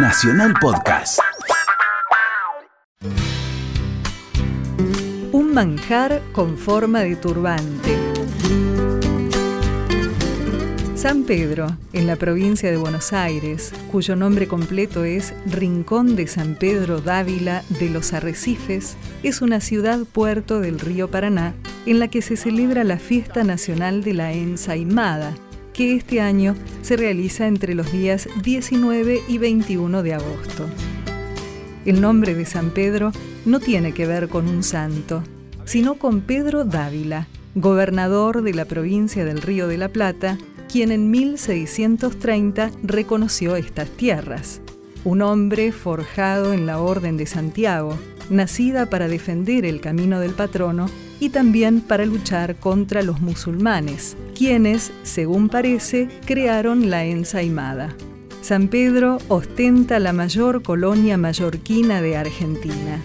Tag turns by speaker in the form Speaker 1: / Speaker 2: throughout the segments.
Speaker 1: Nacional Podcast.
Speaker 2: Un manjar con forma de turbante. San Pedro, en la provincia de Buenos Aires, cuyo nombre completo es Rincón de San Pedro Dávila de los Arrecifes, es una ciudad-puerto del río Paraná en la que se celebra la fiesta nacional de la ensaimada, que este año se realiza entre los días 19 y 21 de agosto. El nombre de San Pedro no tiene que ver con un santo, sino con Pedro Dávila, gobernador de la provincia del Río de la Plata, quien en 1630 reconoció estas tierras. Un hombre forjado en la Orden de Santiago, nacida para defender el camino del patrono y también para luchar contra los musulmanes, quienes, según parece, crearon la ensaimada. San Pedro ostenta la mayor colonia mallorquina de Argentina.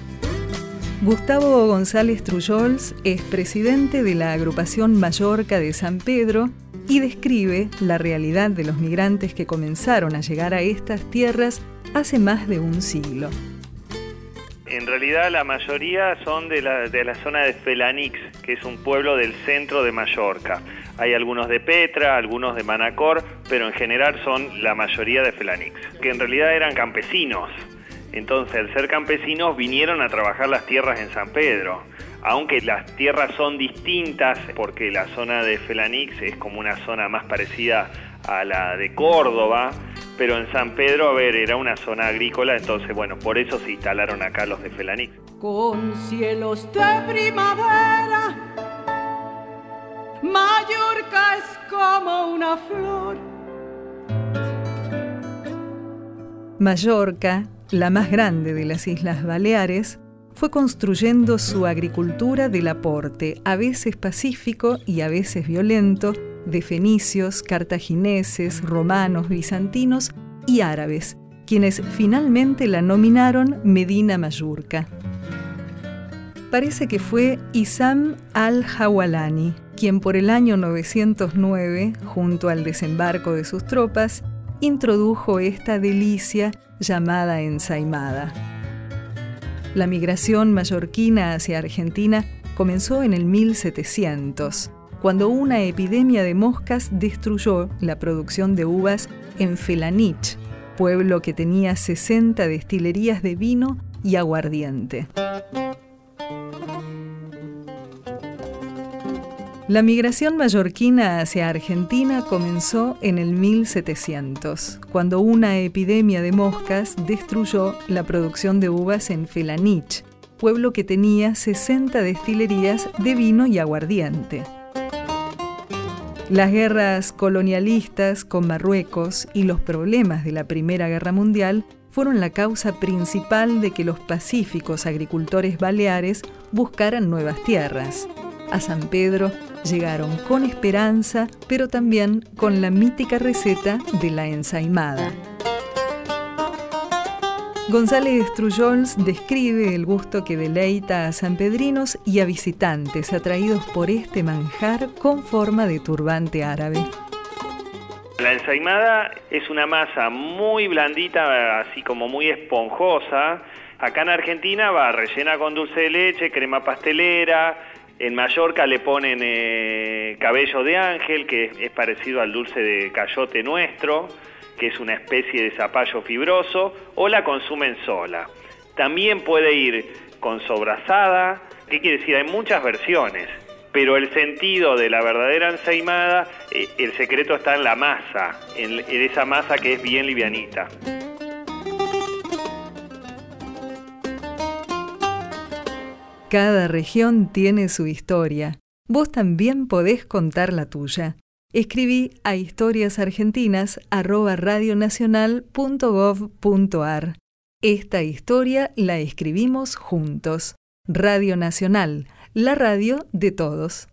Speaker 2: Gustavo González Trullols es presidente de la agrupación Mallorca de San Pedro y describe la realidad de los migrantes que comenzaron a llegar a estas tierras hace más de un siglo.
Speaker 3: En realidad la mayoría son de la, de la zona de Felanix, que es un pueblo del centro de Mallorca. Hay algunos de Petra, algunos de Manacor, pero en general son la mayoría de Felanix, que en realidad eran campesinos. Entonces, al ser campesinos, vinieron a trabajar las tierras en San Pedro aunque las tierras son distintas, porque la zona de Felanix es como una zona más parecida a la de Córdoba, pero en San Pedro, a ver, era una zona agrícola, entonces, bueno, por eso se instalaron acá los de Felanix.
Speaker 4: Con cielos de primavera, Mallorca es como una flor.
Speaker 2: Mallorca, la más grande de las Islas Baleares, fue construyendo su agricultura del aporte, a veces pacífico y a veces violento, de fenicios, cartagineses, romanos, bizantinos y árabes, quienes finalmente la nominaron Medina Mayurca. Parece que fue Isam al-Hawalani, quien por el año 909, junto al desembarco de sus tropas, introdujo esta delicia llamada ensaimada. La migración mallorquina hacia Argentina comenzó en el 1700, cuando una epidemia de moscas destruyó la producción de uvas en Felanich, pueblo que tenía 60 destilerías de vino y aguardiente. La migración mallorquina hacia Argentina comenzó en el 1700, cuando una epidemia de moscas destruyó la producción de uvas en Felanich, pueblo que tenía 60 destilerías de vino y aguardiente. Las guerras colonialistas con Marruecos y los problemas de la Primera Guerra Mundial fueron la causa principal de que los pacíficos agricultores baleares buscaran nuevas tierras. A San Pedro llegaron con esperanza, pero también con la mítica receta de la ensaimada. González Trullols describe el gusto que deleita a sanpedrinos y a visitantes atraídos por este manjar con forma de turbante árabe.
Speaker 3: La ensaimada es una masa muy blandita, así como muy esponjosa. Acá en Argentina va rellena con dulce de leche, crema pastelera, en Mallorca le ponen eh, cabello de ángel, que es, parecido al dulce de cayote nuestro, que es una especie de zapallo fibroso, o la consumen sola. También puede ir con sobrasada, ¿qué quiere decir? Hay muchas versiones, pero el sentido de la verdadera ensaimada, eh, el secreto está en la masa, en esa masa que es bien livianita.
Speaker 2: Cada región tiene su historia. Vos también podés contar la tuya. Escribí a historiasargentinas@radionacional.gov.ar. Esta historia la escribimos juntos. Radio Nacional, la radio de todos.